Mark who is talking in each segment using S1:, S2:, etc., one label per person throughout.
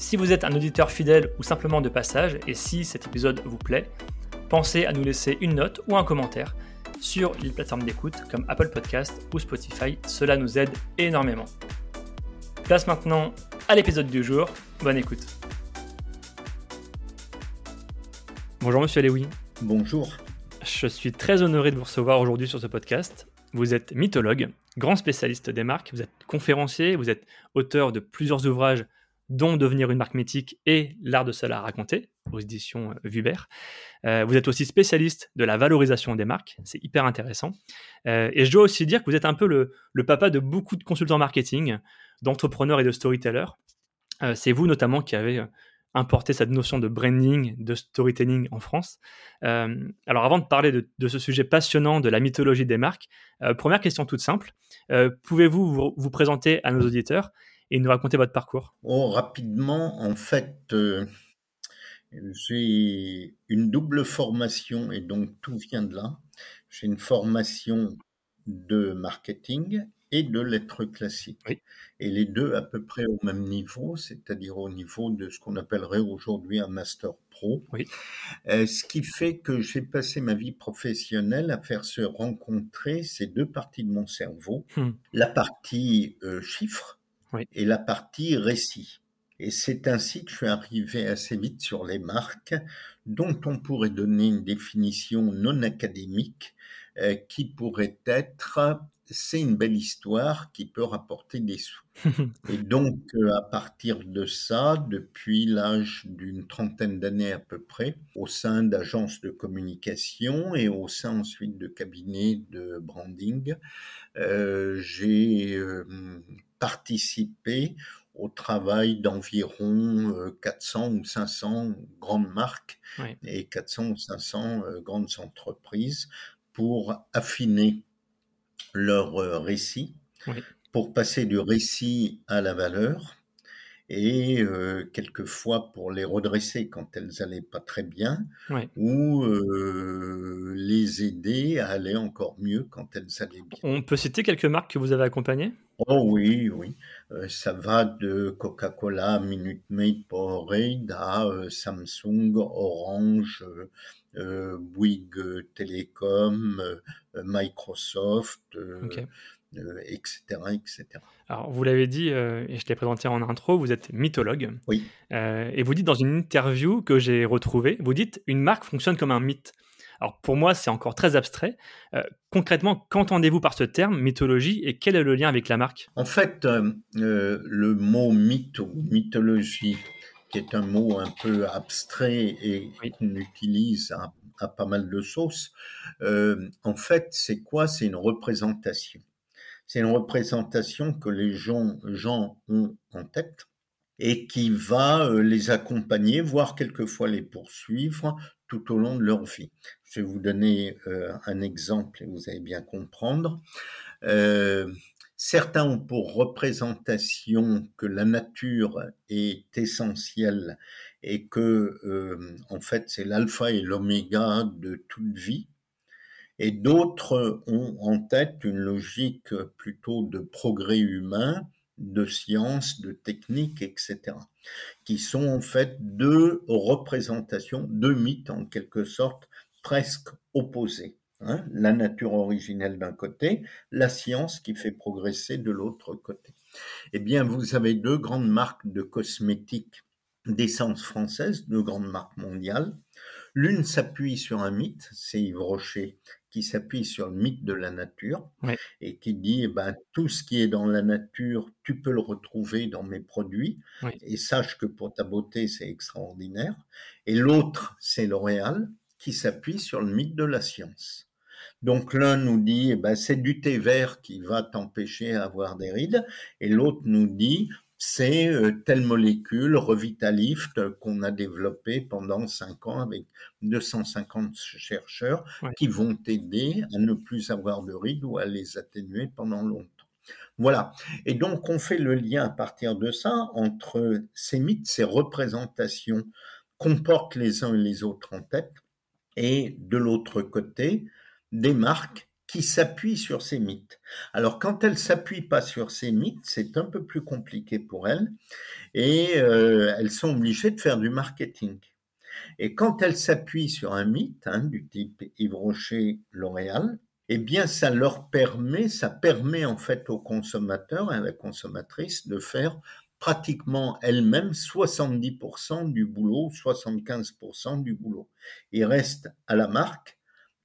S1: Si vous êtes un auditeur fidèle ou simplement de passage, et si cet épisode vous plaît, pensez à nous laisser une note ou un commentaire sur les plateformes d'écoute comme Apple Podcast ou Spotify, cela nous aide énormément. Place maintenant à l'épisode du jour, bonne écoute. Bonjour Monsieur Lewy.
S2: Bonjour.
S1: Je suis très honoré de vous recevoir aujourd'hui sur ce podcast. Vous êtes mythologue, grand spécialiste des marques, vous êtes conférencier, vous êtes auteur de plusieurs ouvrages dont Devenir une marque mythique et L'art de cela à raconter, aux éditions euh, Vubert. Euh, vous êtes aussi spécialiste de la valorisation des marques, c'est hyper intéressant. Euh, et je dois aussi dire que vous êtes un peu le, papa de beaucoup de consultants marketing, d'entrepreneurs et de storytellers. c'est vous notamment qui avez importé cette notion de branding, de storytelling en France. alors avant de parler de, ce sujet passionnant de la mythologie des marques, première question toute simple. Pouvez-vous vous, présenter à nos auditeurs et nous raconter votre parcours
S2: oh, Rapidement, en fait, euh, j'ai une double formation et donc tout vient de là. J'ai une formation de marketing et de lettres classiques. Et les deux à peu près au même niveau, c'est-à-dire au niveau de ce qu'on appellerait aujourd'hui un master pro. Oui. Euh, ce qui fait que j'ai passé ma vie professionnelle à faire se rencontrer ces deux parties de mon cerveau. Hmm. La partie euh, chiffres, et la partie récit. Et c'est ainsi que je suis arrivé assez vite sur les marques, dont on pourrait donner une définition non académique, euh, qui pourrait être c'est une belle histoire qui peut rapporter des sous. et donc, euh, à partir de ça, depuis l'âge d'une trentaine d'années à peu près, au sein d'agences de communication et au sein ensuite de cabinets de branding, euh, j'ai participer au travail d'environ 400 euh, ou 500 grandes marques et 400 ou 500 euh, grandes entreprises pour affiner leur euh, récit, pour passer du récit à la valeur et quelquefois pour les redresser quand elles n'allaient pas très bien, ou les aider à aller encore mieux quand elles allaient bien.
S1: On peut citer quelques marques que vous avez accompagnées?
S2: Oh oui, oui. ça va de Coca-Cola, Minute Maid, Powerade à Samsung, Orange, Bouygues Telecom, Microsoft etc., etc.
S1: Alors, vous l'avez dit, euh, et je l'ai présenté en intro, vous êtes mythologue.
S2: Oui.
S1: Euh, et vous dites dans une interview que j'ai retrouvée, vous dites une marque fonctionne comme un mythe. Alors pour moi, c'est encore très abstrait. Euh, concrètement, qu'entendez-vous par ce terme, mythologie, et quel est le lien avec la marque?
S2: En fait, le mot mythe ou mythologie, qui est un mot un peu abstrait et qu'on utilise à, à, pas mal de sauces, en fait, c'est quoi? C'est une représentation. C'est une représentation que les gens, ont en tête et qui va euh, les accompagner, voire quelquefois les poursuivre tout au long de leur vie. Je vais vous donner euh, un exemple et vous allez bien comprendre. Euh, certains ont pour représentation que la nature est essentielle et que, en fait, c'est l'alpha et l'oméga de toute vie et d'autres ont en tête une logique plutôt de progrès humain, de science, de technique, etc., qui sont en fait deux représentations, deux mythes en quelque sorte presque opposés. Hein. la nature originelle d'un côté, la science qui fait progresser de l'autre côté. Eh bien, vous avez deux grandes marques de cosmétiques d'essence française, deux grandes marques mondiales. L'une s'appuie sur un mythe, c'est Yves Rocher qui s'appuie sur le mythe de la nature et qui dit eh ben, tout ce qui est dans la nature, tu peux le retrouver dans mes produits et sache que pour ta beauté, c'est extraordinaire. Et l'autre, c'est L'Oréal qui s'appuie sur le mythe de la science. Donc l'un nous dit eh ben, c'est du thé vert qui va t'empêcher d'avoir des rides et l'autre nous dit c'est euh, telle molécule Revitalift qu'on a développé pendant cinq ans avec 250 chercheurs qui vont aider à ne plus avoir de rides ou à les atténuer pendant longtemps. Voilà. Et donc, on fait le lien à partir de ça entre ces mythes, ces représentations qu'on porte les uns et les autres en tête, et de l'autre côté, des marques qui s'appuient sur ces mythes. Alors, quand elles s'appuient pas sur ces mythes, c'est un peu plus compliqué pour elles, et euh, elles sont obligées de faire du marketing. Et quand elles s'appuient sur un mythe, hein, du type Yves Rocher, L'Oréal, eh bien, ça leur permet, ça permet en fait aux consommateurs et à la consommatrice de faire pratiquement elle-même 70% du boulot, 75% du boulot. Il reste à la marque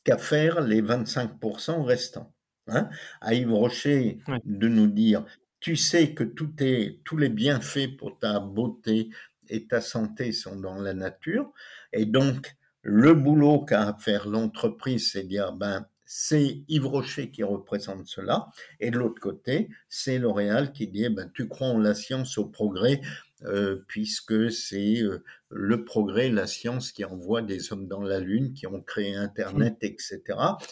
S2: qu'à faire les 25% restants. Hein. À Yves Rocher de nous dire, tu sais que tout est, tous les bienfaits pour ta beauté et ta santé sont dans la nature, et donc le boulot qu'a à faire l'entreprise, c'est dire, ben, c'est Yves Rocher qui représente cela, et de l'autre côté, c'est L'Oréal qui dit, eh ben, tu crois en la science, au progrès, euh, puisque c'est euh, le progrès, la science qui envoie des hommes dans la Lune, qui ont créé Internet, etc.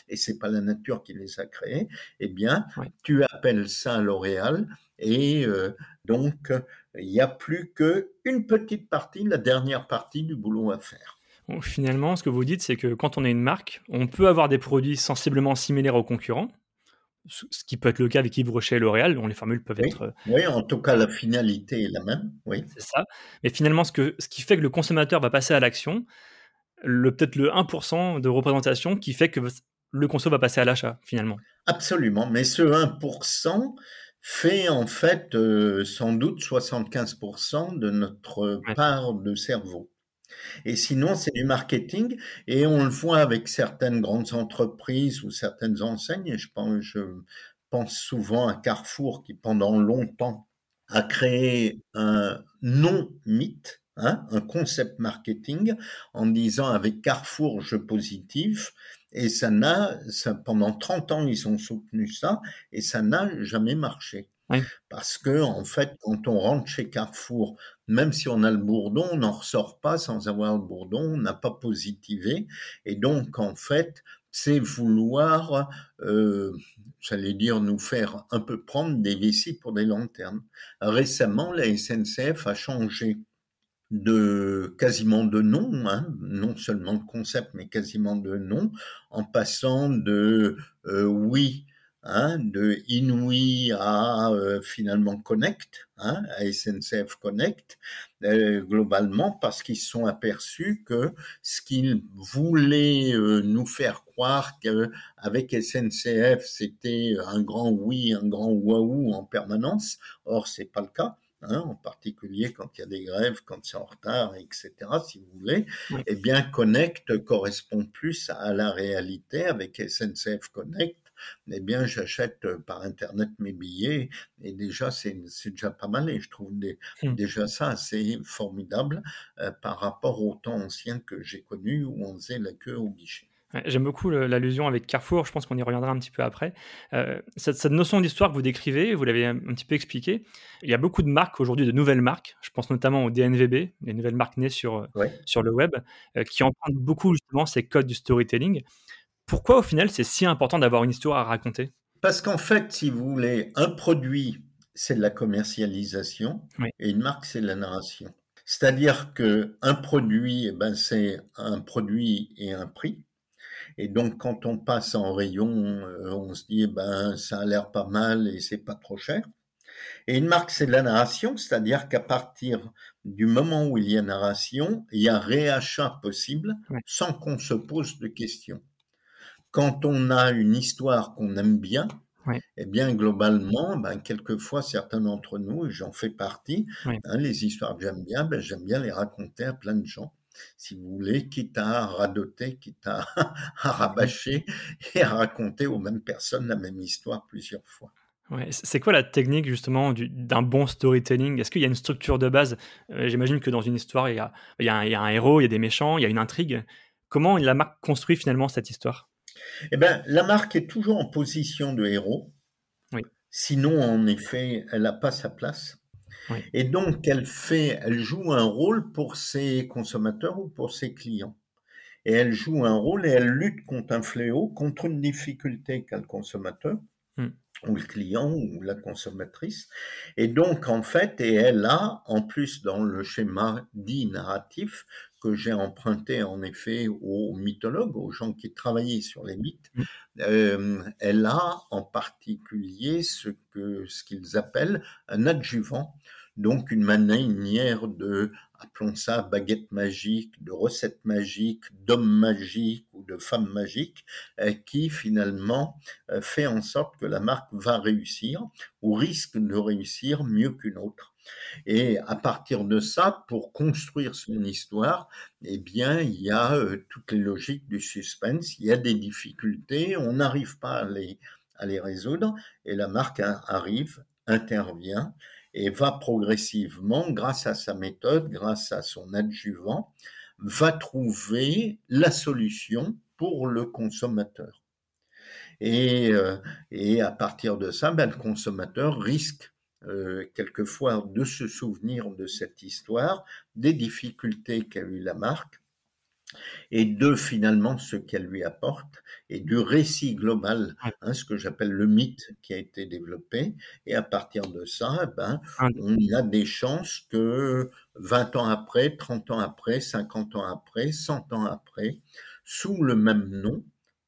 S2: Et c'est pas la nature qui les a créés. Eh bien, tu appelles ça L'Oréal, et euh, donc il n'y a plus qu'une petite partie, la dernière partie du boulot à faire
S1: finalement, ce que vous dites, c'est que quand on est une marque, on peut avoir des produits sensiblement similaires aux concurrents, ce qui peut être le cas avec Yves Rocher et L'Oréal, dont les formules peuvent être. Euh,
S2: oui, en tout cas, la finalité est la même. Oui.
S1: C'est ça. Mais finalement, ce, que, ce qui fait que le consommateur va passer à l'action, le, peut-être le 1% de représentation qui fait que le consommateur va passer à l'achat, finalement.
S2: Absolument. Mais ce 1% fait en fait euh, sans doute 75% de notre part de cerveau. Et sinon, c'est du marketing. Et on le voit avec certaines grandes entreprises ou certaines enseignes. je pense, souvent à Carrefour qui, pendant longtemps, a créé un non-mythe, hein, un concept marketing, en disant avec Carrefour, je positif. Et ça n'a, pendant 30 ans, ils ont soutenu ça, et ça n'a jamais marché. Parce que, en fait, quand on rentre chez Carrefour, même si on a le bourdon, on n'en ressort pas sans avoir le bourdon, on n'a pas positivé. Et donc, en fait, c'est vouloir, euh, j'allais dire, nous faire un peu prendre des vessies pour des lanternes. Récemment, la SNCF a changé de quasiment de nom, hein, non seulement de concept, mais quasiment de nom, en passant de euh, oui Hein, de Inouï à euh, finalement Connect, hein, à SNCF Connect, euh, globalement parce qu'ils se sont aperçus que ce qu'ils voulaient euh, nous faire croire qu'avec SNCF c'était un grand oui, un grand waouh en permanence, or c'est pas le cas. Hein, en particulier quand il y a des grèves, quand c'est en retard, etc., si vous voulez, eh bien, Connect correspond plus à la réalité avec SNCF Connect eh bien, j'achète euh, par Internet mes billets et déjà, c'est déjà pas mal et je trouve mmh. déjà ça assez formidable euh, par rapport au temps ancien que j'ai connu où on faisait la queue au guichet.
S1: J'aime beaucoup l'allusion avec Carrefour, je pense qu'on y reviendra un petit peu après. Euh, cette, notion d'histoire que vous décrivez, vous l'avez un, petit peu expliqué. Il y a beaucoup de marques aujourd'hui, de nouvelles marques, je pense notamment au DNVB, les nouvelles marques nées sur, sur le web, qui empruntent beaucoup justement ces codes du storytelling. Pourquoi au final c'est si important d'avoir une histoire à raconter?
S2: Parce qu'en fait, si vous voulez, un produit, c'est de la commercialisation et une marque, c'est de la narration. C'est-à-dire que un produit, eh ben, c'est un produit et un prix. Et donc, quand on passe en rayon, euh, on se dit, eh ben, ça a l'air pas mal et c'est pas trop cher. Et une marque, c'est de la narration, c'est-à-dire qu'à partir du moment où il y a narration, il y a réachat possible sans qu'on se pose de questions quand on a une histoire qu'on aime bien, eh bien, globalement, ben, quelquefois, certains d'entre nous, j'en fais partie, hein, les histoires que j'aime bien, ben, j'aime bien les raconter à plein de gens, si vous voulez, quitte à radoter, quitte à, rabâcher et à raconter aux mêmes personnes la même histoire plusieurs fois.
S1: C'est quoi la technique justement d'un bon storytelling? Est-ce qu'il y a une structure de base? Euh, J'imagine que dans une histoire, il y, a, il y, a un, il y, a, un, héros, il y a des méchants, il y a une intrigue. Comment la marque construit finalement cette histoire?
S2: Eh bien, la marque est toujours en position de héros. Sinon, en effet, elle n'a pas sa place. Et donc, elle fait, elle joue un rôle pour ses consommateurs ou pour ses clients. Et elle joue un rôle et elle lutte contre un fléau, contre une difficulté qu'a le consommateur. Ou le client ou la consommatrice. Et donc, en fait, et elle a, en plus dans le schéma dit narratif, que j'ai emprunté en effet aux mythologues, aux gens qui travaillaient sur les mythes, mmh. euh, elle a en particulier ce que ce qu'ils appellent un adjuvant, donc une manière de appelons ça baguette magique, de recette magique, d'homme magique ou de femme magique, euh, qui finalement euh, fait en sorte que la marque va réussir ou risque de réussir mieux qu'une autre. Et à partir de ça, pour construire son histoire, eh bien, il y a euh, toutes les logiques du suspense, il y a des difficultés, on n'arrive pas à les, à les résoudre, et la marque arrive, intervient, et va progressivement, grâce à sa méthode, grâce à son adjuvant, va trouver la solution pour le consommateur. Et, euh, et à partir de ça, ben, le consommateur risque euh, quelquefois de se souvenir de cette histoire, des difficultés qu'a eu la marque, et de finalement ce qu'elle lui apporte et du récit global, hein, ce que j'appelle le mythe qui a été développé. Et à partir de ça, ben, on a des chances que 20 ans après, 30 ans après, 50 ans après, 100 ans après, sous le même nom,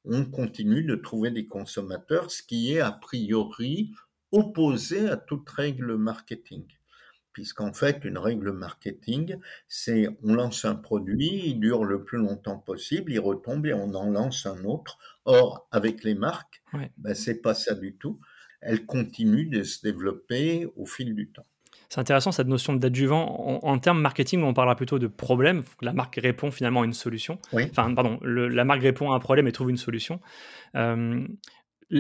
S2: on continue de trouver des consommateurs, ce qui est a priori opposé à toute règle marketing puisqu'en fait, une règle marketing, c'est on lance un produit, il dure le plus longtemps possible, il retombe et on en lance un autre. Or, avec les marques, ben, c'est pas ça du tout. Elles continuent de se développer au fil du temps.
S1: C'est intéressant cette notion d'adjuvant. En, termes marketing, on parlera plutôt de problème. La marque répond finalement à une solution. Enfin, pardon, la marque répond à un problème et trouve une solution. Euh,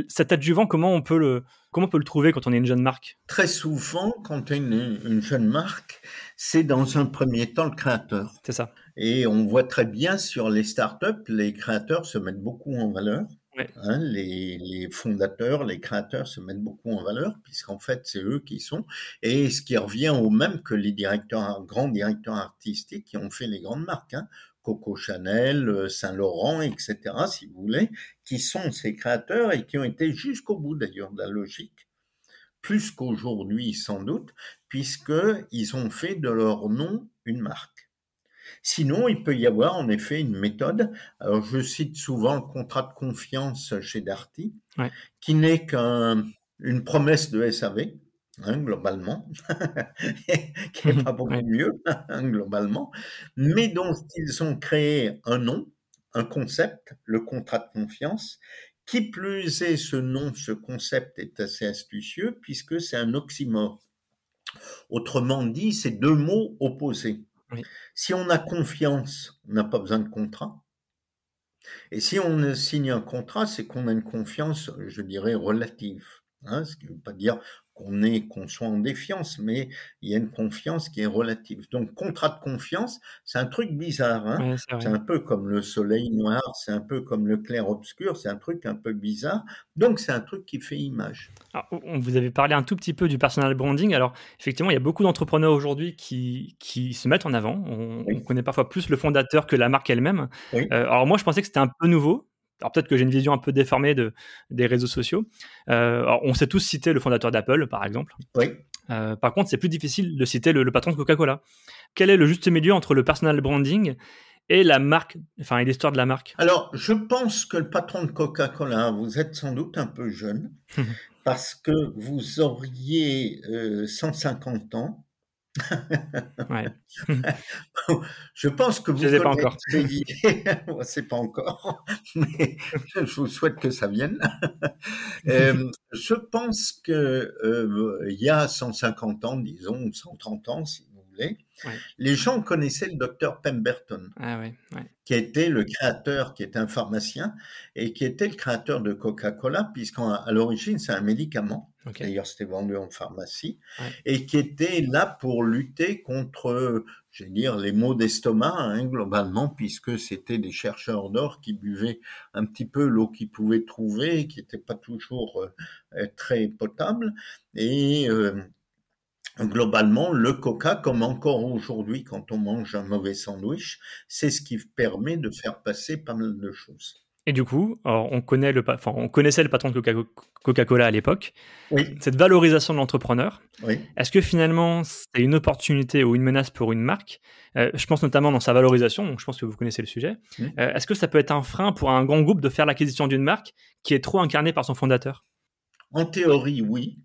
S1: cet adjuvant, comment on peut le, comment on peut le trouver quand on est une jeune marque?
S2: Très souvent, quand on est une, jeune marque, c'est dans un premier temps le créateur.
S1: C'est ça.
S2: Et on voit très bien sur les startups, les créateurs se mettent beaucoup en valeur. Hein, les, fondateurs, les créateurs se mettent beaucoup en valeur, puisqu'en fait, c'est eux qui sont. Et ce qui revient au même que les directeurs, grands directeurs artistiques qui ont fait les grandes marques. Hein. Coco Chanel, euh, Saint-Laurent, etc., si vous voulez, qui sont ces créateurs et qui ont été jusqu'au bout d'ailleurs de la logique, plus qu'aujourd'hui sans doute, puisqu'ils ont fait de leur nom une marque. Sinon, il peut y avoir en effet une méthode. Alors, je cite souvent le contrat de confiance chez Darty, qui n'est qu'une promesse de SAV, Hein, globalement, qui n'est pas beaucoup mieux, hein, globalement, mais dont ils ont créé un nom, un concept, le contrat de confiance. Qui plus est, ce nom, ce concept est assez astucieux puisque c'est un oxymore. Autrement dit, c'est deux mots opposés. Si on a confiance, on n'a pas besoin de contrat. Et si on signe un contrat, c'est qu'on a une confiance, je dirais, relative. Hein, ce qui ne veut pas dire qu'on est, qu'on soit en défiance, mais il y a une confiance qui est relative. Donc, contrat de confiance, c'est un truc bizarre. Hein c'est un peu comme le soleil noir, c'est un peu comme le clair obscur, c'est un truc un peu bizarre. Donc, c'est un truc qui fait image.
S1: on vous avez parlé un tout petit peu du personal branding. Alors, effectivement, il y a beaucoup d'entrepreneurs aujourd'hui qui, qui se mettent en avant. On, connaît parfois plus le fondateur que la marque elle-même. Euh, alors, moi, je pensais que c'était un peu nouveau. Alors peut-être que j'ai une vision un peu déformée de, des réseaux sociaux. Euh, on sait tous citer le fondateur d'Apple, par exemple.
S2: Oui.
S1: Euh, par contre, c'est plus difficile de citer le, patron de Coca-Cola. Quel est le juste milieu entre le personal branding et la marque, enfin, et l'histoire de la marque?
S2: Alors, je pense que le patron de Coca-Cola, vous êtes sans doute un peu jeune, parce que vous auriez 150 euh, ans
S1: ouais.
S2: je pense que vous
S1: ne pas encore.
S2: c'est pas encore, mais je vous souhaite que ça vienne. Euh, je pense que euh, il y a 150 ans, disons 130 ans, si vous voulez, les gens connaissaient le docteur Pemberton,
S1: ah
S2: qui était le créateur, qui était un pharmacien et qui était le créateur de Coca-Cola, puisqu'à l'origine c'est un médicament. D'ailleurs, c'était vendu en pharmacie et qui était là pour lutter contre, je vais dire, les maux d'estomac, hein, globalement, puisque c'était des chercheurs d'or qui buvaient un petit peu l'eau qu'ils pouvaient trouver, qui n'était pas toujours euh, très potable. Et euh, globalement, le coca, comme encore aujourd'hui quand on mange un mauvais sandwich, c'est ce qui permet de faire passer pas mal de choses.
S1: Et du coup, on, connaît le, enfin, on connaissait le patron de Coca-Cola à l'époque.
S2: Oui.
S1: Cette valorisation de l'entrepreneur,
S2: oui.
S1: est-ce que finalement c'est une opportunité ou une menace pour une marque? Euh, Je pense notamment dans sa valorisation, donc je pense que vous connaissez le sujet. Euh, est-ce que ça peut être un frein pour un grand groupe de faire l'acquisition d'une marque qui est trop incarnée par son fondateur?
S2: En théorie, oui.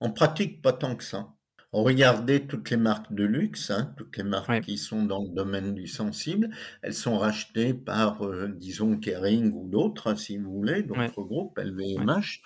S2: En pratique, pas tant que ça. Regardez toutes les marques de luxe, hein, toutes les marques qui sont dans le domaine du sensible, elles sont rachetées par, euh, disons, Kering ou d'autres, hein, si vous voulez, d'autres groupes, LVMH.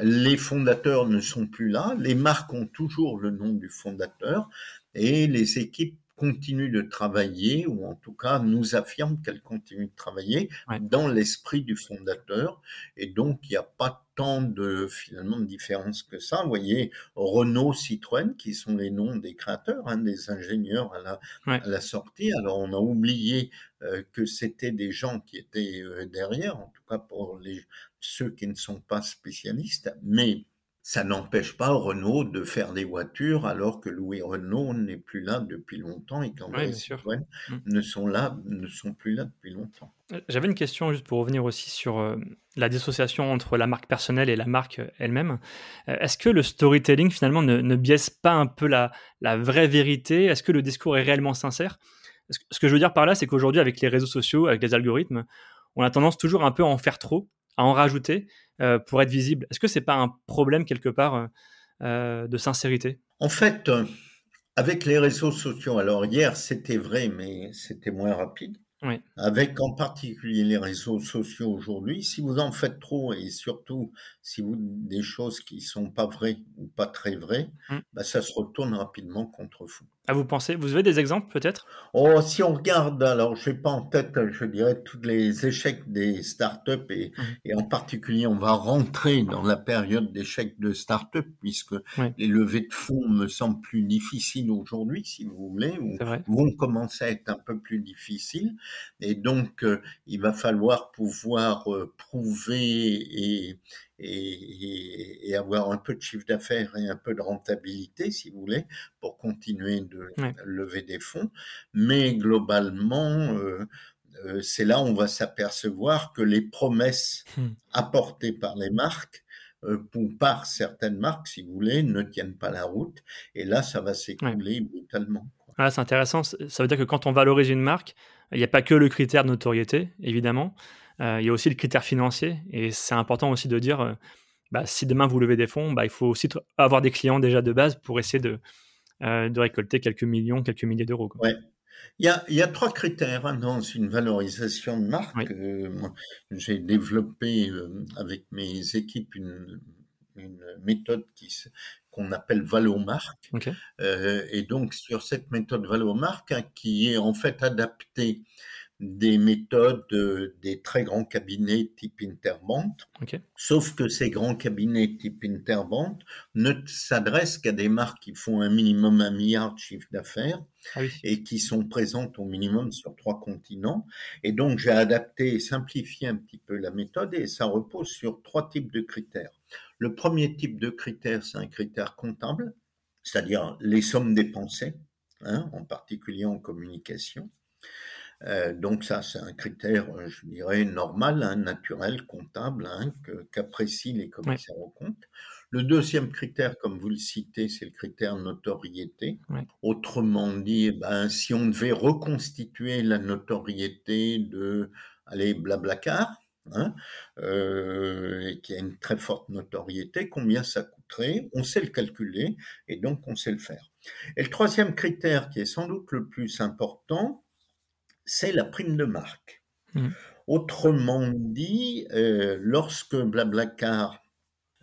S2: Les fondateurs ne sont plus là, les marques ont toujours le nom du fondateur et les équipes continuent de travailler, ou en tout cas nous affirment qu'elles continuent de travailler dans l'esprit du fondateur. Et donc, il n'y a pas tant de finalement de différence que ça. Vous voyez, Renault, Citroën, qui sont les noms des créateurs, hein, des ingénieurs à la, à la, sortie. Alors, on a oublié euh, que c'était des gens qui étaient euh, derrière, en tout cas pour les, ceux qui ne sont pas spécialistes, mais ça n'empêche pas Renault de faire des voitures alors que Louis Renault n'est plus là depuis longtemps et qu'André Citroën mmh. ne sont là, ne sont plus là depuis longtemps.
S1: Euh, j'avais une question juste pour revenir aussi sur euh, la dissociation entre la marque personnelle et la marque euh, elle-même. Est-ce que le storytelling finalement ne, biaise pas un peu la, la vraie vérité? Est-ce que le discours est réellement sincère? Ce que je veux dire par là, c'est qu'aujourd'hui avec les réseaux sociaux, avec les algorithmes, on a tendance toujours un peu à en faire trop, à en rajouter euh, pour être visible. Est-ce que c'est pas un problème quelque part euh, euh, de sincérité?
S2: En fait, avec les réseaux sociaux, alors hier c'était vrai, mais c'était moins rapide. Avec en particulier les réseaux sociaux aujourd'hui, si vous en faites trop et surtout si vous des choses qui sont pas vraies ou pas très vraies, mmh. bah, ça se retourne rapidement contre vous.
S1: Ah, vous pensez Vous avez des exemples peut-être?
S2: Oh, si on regarde, alors je n'ai pas en tête, je dirais, tous les échecs des startups et, mmh. et en particulier, on va rentrer dans la période d'échecs de startups puisque les levées de fonds me semblent plus difficiles aujourd'hui, si vous voulez, ou vont commencer à être un peu plus difficiles. Et donc, euh, il va falloir pouvoir euh, prouver et, et, avoir un peu de chiffre d'affaires et un peu de rentabilité, si vous voulez, pour continuer de lever des fonds. Mais globalement, euh, euh, c'est là où on va s'apercevoir que les promesses hmm. apportées par les marques euh, par certaines marques, si vous voulez, ne tiennent pas la route. Et là, ça va s'écrouler brutalement.
S1: Ah, c'est intéressant. Ça veut dire que quand on valorise une marque, il n'y a pas que le critère de notoriété, évidemment. Euh, il y a aussi le critère financier. Et c'est important aussi de dire, euh, bah, si demain vous levez des fonds, bah, il faut aussi avoir des clients déjà de base pour essayer de, euh, de récolter quelques millions, quelques milliers d'euros.
S2: Ouais. Il y, a, il y, a, trois critères hein, dans une valorisation de marque. J'ai développé avec mes équipes une, une méthode qu'on appelle Valomarque. Et donc, sur cette méthode Valomarque, hein, qui est en fait adaptée des méthodes des très grands cabinets type Interband. Sauf que ces grands cabinets type Interband ne s'adressent qu'à des marques qui font un minimum un milliard de chiffre d'affaires ah et qui sont présentes au minimum sur trois continents. Et donc j'ai adapté et simplifié un petit peu la méthode et ça repose sur trois types de critères. Le premier type de critère, c'est un critère comptable, c'est-à-dire les sommes dépensées, hein, en particulier en communication. Euh, donc ça, c'est un critère, euh, je dirais, normal, hein, naturel, comptable, hein, qu'apprécient les commissaires aux comptes. Le deuxième critère, comme vous le citez, c'est le critère notoriété. Autrement dit, eh ben, si on devait reconstituer la notoriété de, allez, Blablacar, hein, euh, qui a une très forte notoriété, combien ça coûterait? On sait le calculer et donc on sait le faire. Et le troisième critère, qui est sans doute le plus important, c'est la prime de marque. Mmh. Autrement dit, euh, lorsque Blablacar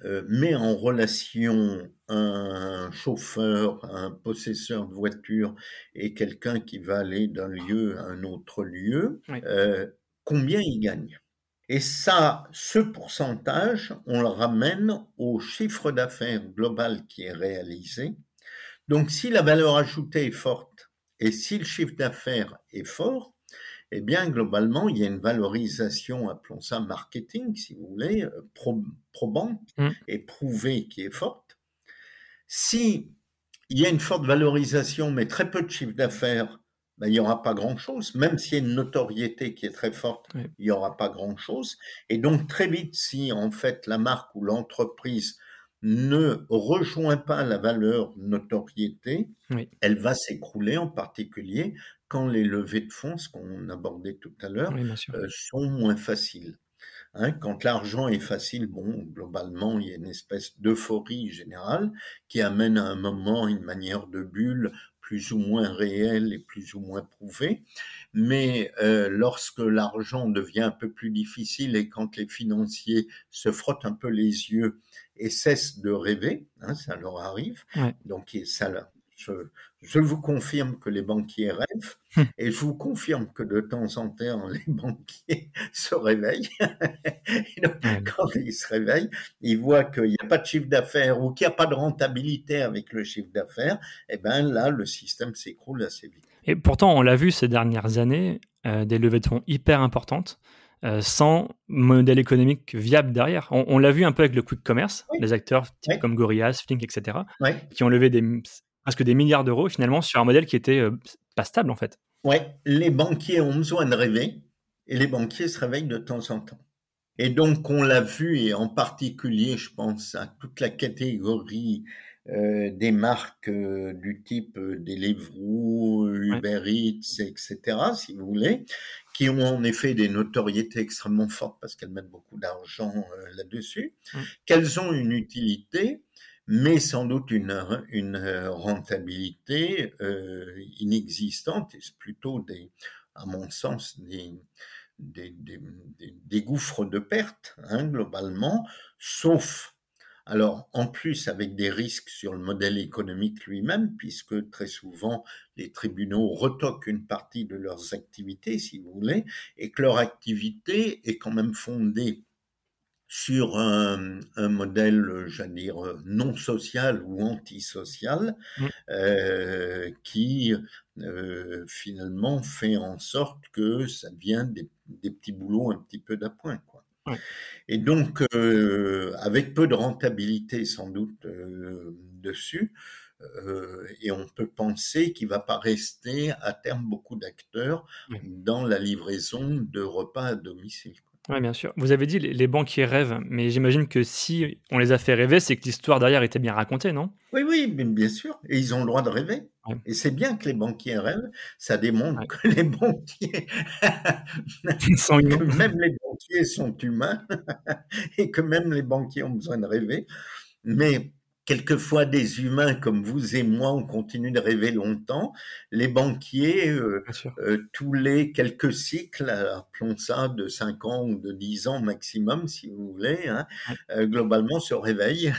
S2: euh, met en relation un chauffeur, un possesseur de voiture et quelqu'un qui va aller d'un lieu à un autre lieu, euh, combien il gagne? Et ça, ce pourcentage, on le ramène au chiffre d'affaires global qui est réalisé. Donc si la valeur ajoutée est forte et si le chiffre d'affaires est fort, eh bien, globalement, il y a une valorisation, appelons ça marketing, si vous voulez, euh, probante mmh. et prouvée qui est forte. Si il y a une forte valorisation, mais très peu de chiffre d'affaires, ben, il n'y aura pas grand-chose. Même s'il y a une notoriété qui est très forte, il n'y aura pas grand-chose. Et donc, très vite, si en fait la marque ou l'entreprise ne rejoint pas la valeur notoriété, elle va s'écrouler, en particulier quand les levées de fonds, ce qu'on abordait tout à l'heure, euh, sont moins faciles. Hein, quand l'argent est facile, bon, globalement, il y a une espèce d'euphorie générale qui amène à un moment une manière de bulle plus ou moins réelle et plus ou moins prouvée. Mais euh, lorsque l'argent devient un peu plus difficile et quand les financiers se frottent un peu les yeux et cessent de rêver, hein, ça leur arrive. Donc ça, je, vous confirme que les banquiers rêvent hum. et je vous confirme que de temps en temps, les banquiers se réveillent. quand ils se réveillent, ils voient qu'il n'y a pas de chiffre d'affaires ou qu'il n'y a pas de rentabilité avec le chiffre d'affaires. Et eh bien là, le système s'écroule assez vite.
S1: Et pourtant, on l'a vu ces dernières années, euh, des levées de fonds hyper importantes. Euh, sans modèle économique viable derrière. On, l'a vu un peu avec le quick commerce, les acteurs comme Gorillaz, Flink, etc., qui ont levé des, presque des milliards d'euros finalement sur un modèle qui était euh, pas stable en fait.
S2: Ouais, les banquiers ont besoin de rêver et les banquiers se réveillent de temps en temps. Et donc on l'a vu et en particulier, je pense à toute la catégorie euh, des marques euh, du type Deliveroo, Uber Eats, etc., si vous voulez, qui ont en effet des notoriétés extrêmement fortes parce qu'elles mettent beaucoup d'argent là-dessus, qu'elles ont une utilité, mais sans doute une, une euh, rentabilité euh, inexistante, et c'est plutôt, des, à mon sens, des, des, des, des gouffres de perte, hein, globalement, sauf, alors en plus avec des risques sur le modèle économique lui-même, puisque très souvent les tribunaux retoquent une partie de leurs activités, si vous voulez, et que leur activité est quand même fondée sur un, un modèle, j'allais dire, non social ou antisocial, mmh. euh, qui euh, finalement fait en sorte que ça devient des, des petits boulots un petit peu d'appoint. Et donc, euh, avec peu de rentabilité sans doute euh, dessus, euh, et on peut penser qu'il va pas rester à terme beaucoup d'acteurs dans la livraison de repas à domicile.
S1: Oui, bien sûr. Vous avez dit les, les banquiers rêvent, mais j'imagine que si on les a fait rêver, c'est que l'histoire derrière était bien racontée, non?
S2: Oui, oui, bien sûr. Et ils ont le droit de rêver. Et c'est bien que les banquiers rêvent. Ça démontre que les banquiers, sont que même les banquiers sont humains et que même les banquiers ont besoin de rêver. Mais quelquefois des humains comme vous et moi, on continue de rêver longtemps. Les banquiers, euh, euh, tous les quelques cycles, appelons ça de 5 ans ou de 10 ans maximum, si vous voulez, hein, euh, globalement se réveillent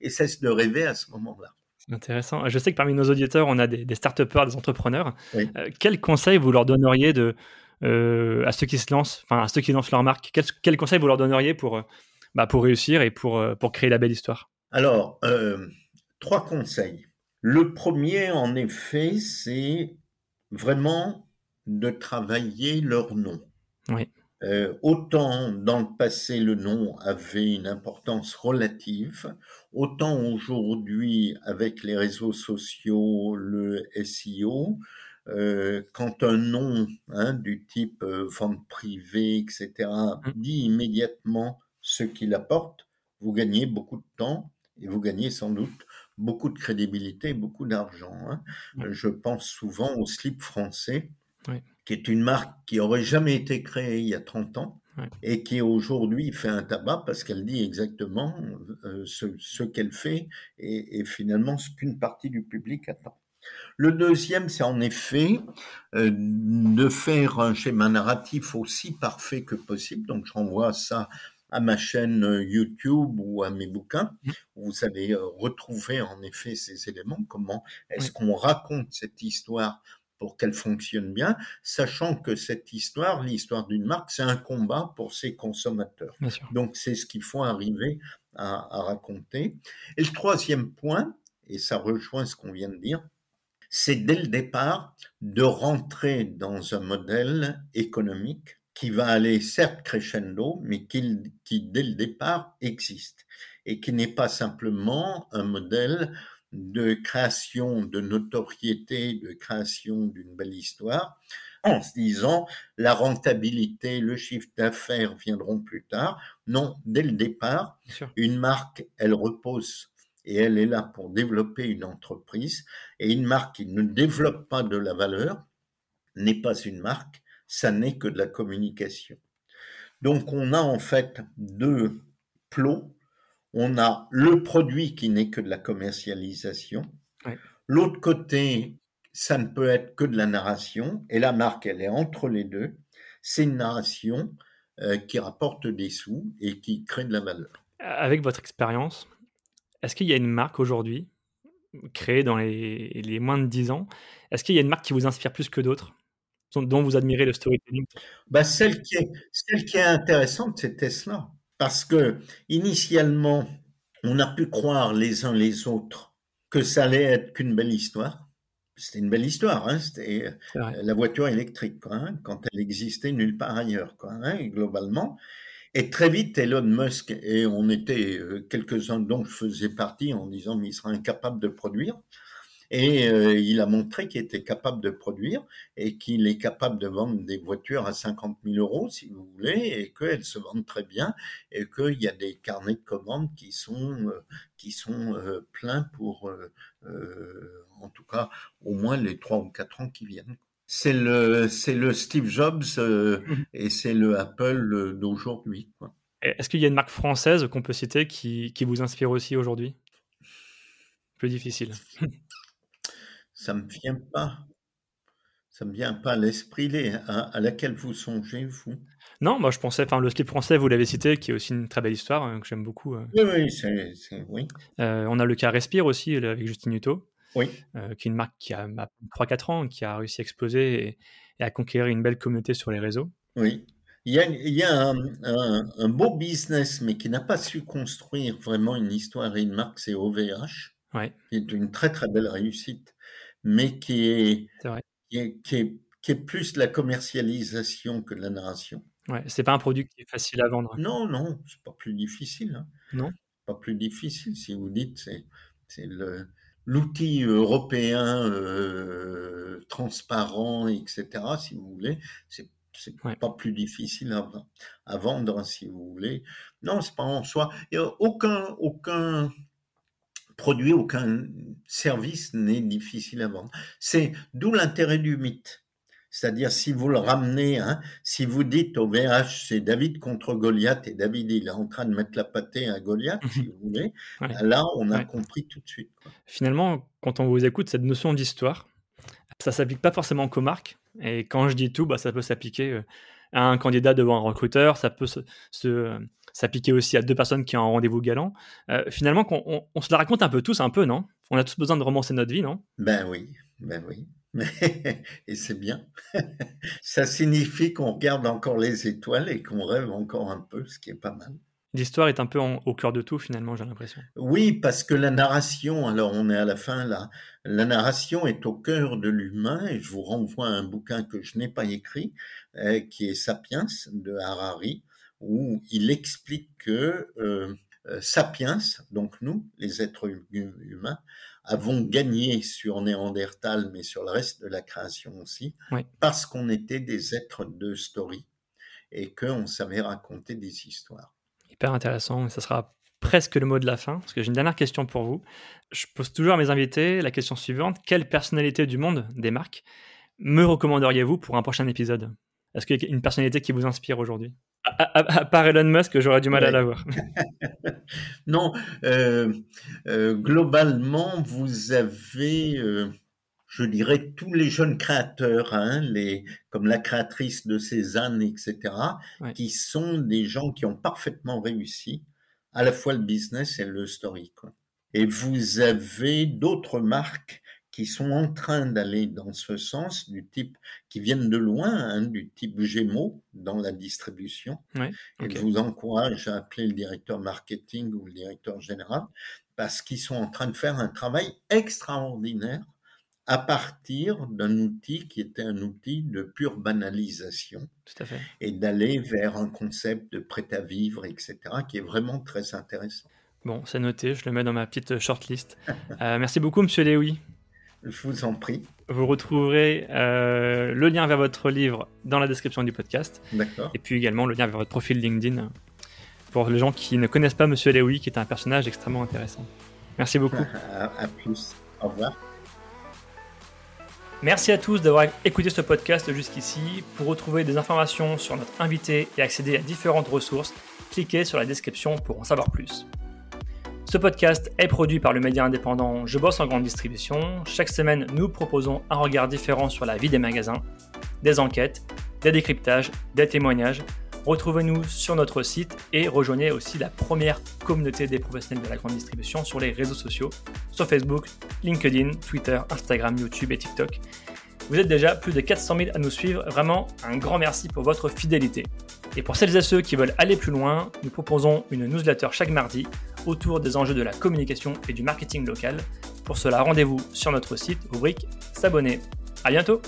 S2: et cessent de rêver à ce moment-là.
S1: Intéressant. Je sais que parmi nos auditeurs, on a des, des start-upers, des entrepreneurs. quels conseils vous leur donneriez de, à ceux qui se lancent, enfin à ceux qui lancent leur marque Quels, quels conseils vous leur donneriez pour bah, pour réussir et pour, euh, pour créer la belle histoire?
S2: Alors, euh, trois conseils. Le premier, en effet, c'est vraiment de travailler leur nom.
S1: Oui.
S2: Euh, autant dans le passé le nom avait une importance relative, autant aujourd'hui avec les réseaux sociaux, le SEO, quand un nom hein, du type vente privée, etc., mmh. dit immédiatement ce qu'il apporte, vous gagnez beaucoup de temps et vous gagnez sans doute beaucoup de crédibilité, beaucoup d'argent. Hein. Je pense souvent au slip français, qui est une marque qui aurait jamais été créée il y a 30 ans. Et qui aujourd'hui fait un tabac parce qu'elle dit exactement euh, ce, qu'elle fait et, finalement ce qu'une partie du public attend. Le deuxième, c'est en effet euh, de faire un schéma narratif aussi parfait que possible. Donc, je renvoie ça à ma chaîne euh, YouTube ou à mes bouquins, mmh. où vous allez euh, retrouver en effet ces éléments, comment est-ce qu'on raconte cette histoire pour qu'elle fonctionne bien, sachant que cette histoire, l'histoire d'une marque, c'est un combat pour ses consommateurs. Donc c'est ce qu'il faut arriver à, à, raconter. Et le troisième point, et ça rejoint ce qu'on vient de dire, c'est dès le départ de rentrer dans un modèle économique qui va aller certes crescendo, mais qui, qui dès le départ existe et qui n'est pas simplement un modèle de création de notoriété, de création d'une belle histoire, en se disant la rentabilité, le chiffre d'affaires viendront plus tard. Non, dès le départ, une marque, elle repose et elle est là pour développer une entreprise. Et une marque qui ne développe pas de la valeur n'est pas une marque, ça n'est que de la communication. Donc on a en fait deux plots. On a le produit qui n'est que de la commercialisation. L'autre côté, ça ne peut être que de la narration. Et la marque, elle est entre les deux. C'est une narration euh, qui rapporte des sous et qui crée de la valeur.
S1: Avec votre expérience, est-ce qu'il y a une marque aujourd'hui, créée dans les, moins de 10 ans, est-ce qu'il y a une marque qui vous inspire plus que d'autres, dont vous admirez le storytelling?
S2: Bah, celle, qui est, celle qui est intéressante, c'est Tesla. Parce que, initialement, on a pu croire les uns les autres que ça allait être qu'une belle histoire. C'était une belle histoire, hein, c'était la voiture électrique, hein, quand elle existait nulle part ailleurs, quoi, hein, globalement. Et très vite, Elon Musk, et on était euh, quelques-uns dont je faisais partie en disant, mais il sera incapable de produire. Et euh, il a montré qu'il était capable de produire et qu'il est capable de vendre des voitures à 50 000 euros, si vous voulez, et qu'elles se vendent très bien, et qu'il y a des carnets de commandes qui sont, euh, qui sont euh, pleins pour, en tout cas, au moins les trois ou quatre ans qui viennent. C'est le, c'est le Steve Jobs mhm. et c'est le Apple d'aujourd'hui.
S1: Est-ce qu'il y a une marque française qu'on peut citer qui, qui vous inspire aussi aujourd'hui? Plus difficile.
S2: Ça me vient pas. Ça me vient pas à l'esprit à, laquelle vous songez, vous?
S1: Non, moi je pensais, enfin le slip français, vous l'avez cité, qui est aussi une très belle histoire, hein, que j'aime beaucoup.
S2: Euh. Oui, oui, c'est, oui.
S1: Euh, on a le cas Respire aussi, avec Justin Hutto,
S2: oui.
S1: Euh, qui est une marque qui a 3-4 ans, qui a réussi à exploser et, à conquérir une belle communauté sur les réseaux.
S2: Oui. Il y a, il y a un, un, beau business, mais qui n'a pas su construire vraiment une histoire et une marque, c'est OVH,
S1: ouais.
S2: qui est une très très belle réussite mais qui est, Qui, est, qui, est, plus la commercialisation que de la narration.
S1: Ouais, c'est pas un produit qui est facile à vendre.
S2: Non, non, c'est pas plus difficile. Hein.
S1: Non.
S2: Pas plus difficile si vous dites c'est c'est le l'outil européen euh, transparent, etc. Si vous voulez, c'est c'est pas plus difficile à, à, vendre, si vous voulez. Non, c'est pas en soi. Il n'y a aucun aucun produit, aucun service n'est difficile à vendre. C'est d'où l'intérêt du mythe. C'est-à-dire, si vous le ramenez, hein, si vous dites au VH, c'est David contre Goliath, et David, il est en train de mettre la pâtée à Goliath, si vous voulez, là, on a compris tout de suite.
S1: Finalement, quand on vous écoute, cette notion d'histoire, ça s'applique pas forcément qu'aux marques. Et quand je dis tout, bah, ça peut s'appliquer euh, à un candidat devant un recruteur, ça peut se, se, s'appliquer aussi à deux personnes qui ont un rendez-vous galant. Euh, finalement, on, on, se la raconte un peu tous, un peu, non? On a tous besoin de romancer notre vie, non?
S2: Ben oui, ben oui. et c'est bien. Ça signifie qu'on regarde encore les étoiles et qu'on rêve encore un peu, ce qui est pas mal.
S1: L'histoire est un peu au cœur de tout, finalement, j'ai l'impression.
S2: Oui, parce que la narration, alors on est à la fin là, la narration est au cœur de l'humain, et je vous renvoie à un bouquin que je n'ai pas écrit, euh, qui est Sapiens de Harari, où il explique que euh, euh, Sapiens, donc nous, les êtres humains, avons gagné sur Néandertal, mais sur le reste de la création aussi, parce qu'on était des êtres de story et qu'on savait raconter des histoires.
S1: Hyper intéressant, ça sera presque le mot de la fin, parce que j'ai une dernière question pour vous. Je pose toujours à mes invités la question suivante, quelle personnalité du monde des marques me recommanderiez-vous pour un prochain épisode? Est-ce qu'il y a une personnalité qui vous inspire aujourd'hui? À, part Elon Musk, j'aurais du mal à l'avoir.
S2: non, euh, euh, globalement, vous avez, euh, je dirais, tous les jeunes créateurs, hein, les, comme la créatrice de Cézanne, etc., qui sont des gens qui ont parfaitement réussi à la fois le business et le story. Et vous avez d'autres marques qui sont en train d'aller dans ce sens, du type qui viennent de loin, hein, du type Gémeaux dans la distribution. Et je vous encourage à appeler le directeur marketing ou le directeur général parce qu'ils sont en train de faire un travail extraordinaire à partir d'un outil qui était un outil de pure banalisation. Et d'aller vers un concept de prêt à vivre, etc., qui est vraiment très intéressant.
S1: Bon, c'est noté, je le mets dans ma petite shortlist. Euh, merci beaucoup, monsieur Léoui.
S2: Je vous en prie.
S1: Vous retrouverez euh, le lien vers votre livre dans la description du podcast.
S2: D'accord.
S1: Et puis également le lien vers votre profil LinkedIn pour les gens qui ne connaissent pas Monsieur Léoui, qui est un personnage extrêmement intéressant. Merci beaucoup.
S2: à plus. Au revoir.
S1: Merci à tous d'avoir écouté ce podcast jusqu'ici. Pour retrouver des informations sur notre invité et accéder à différentes ressources, cliquez sur la description pour en savoir plus. Ce podcast est produit par le média indépendant Je bosse en grande distribution. Chaque semaine, nous proposons un regard différent sur la vie des magasins, des enquêtes, des décryptages, des témoignages. Retrouvez-nous sur notre site et rejoignez aussi la première communauté des professionnels de la grande distribution sur les réseaux sociaux, sur Facebook, LinkedIn, Twitter, Instagram, YouTube et TikTok. Vous êtes déjà plus de 400 000 à nous suivre, vraiment un grand merci pour votre fidélité. Et pour celles et ceux qui veulent aller plus loin, nous proposons une newsletter chaque mardi autour des enjeux de la communication et du marketing local. Pour cela, rendez-vous sur notre site, rubrique S'abonner. À bientôt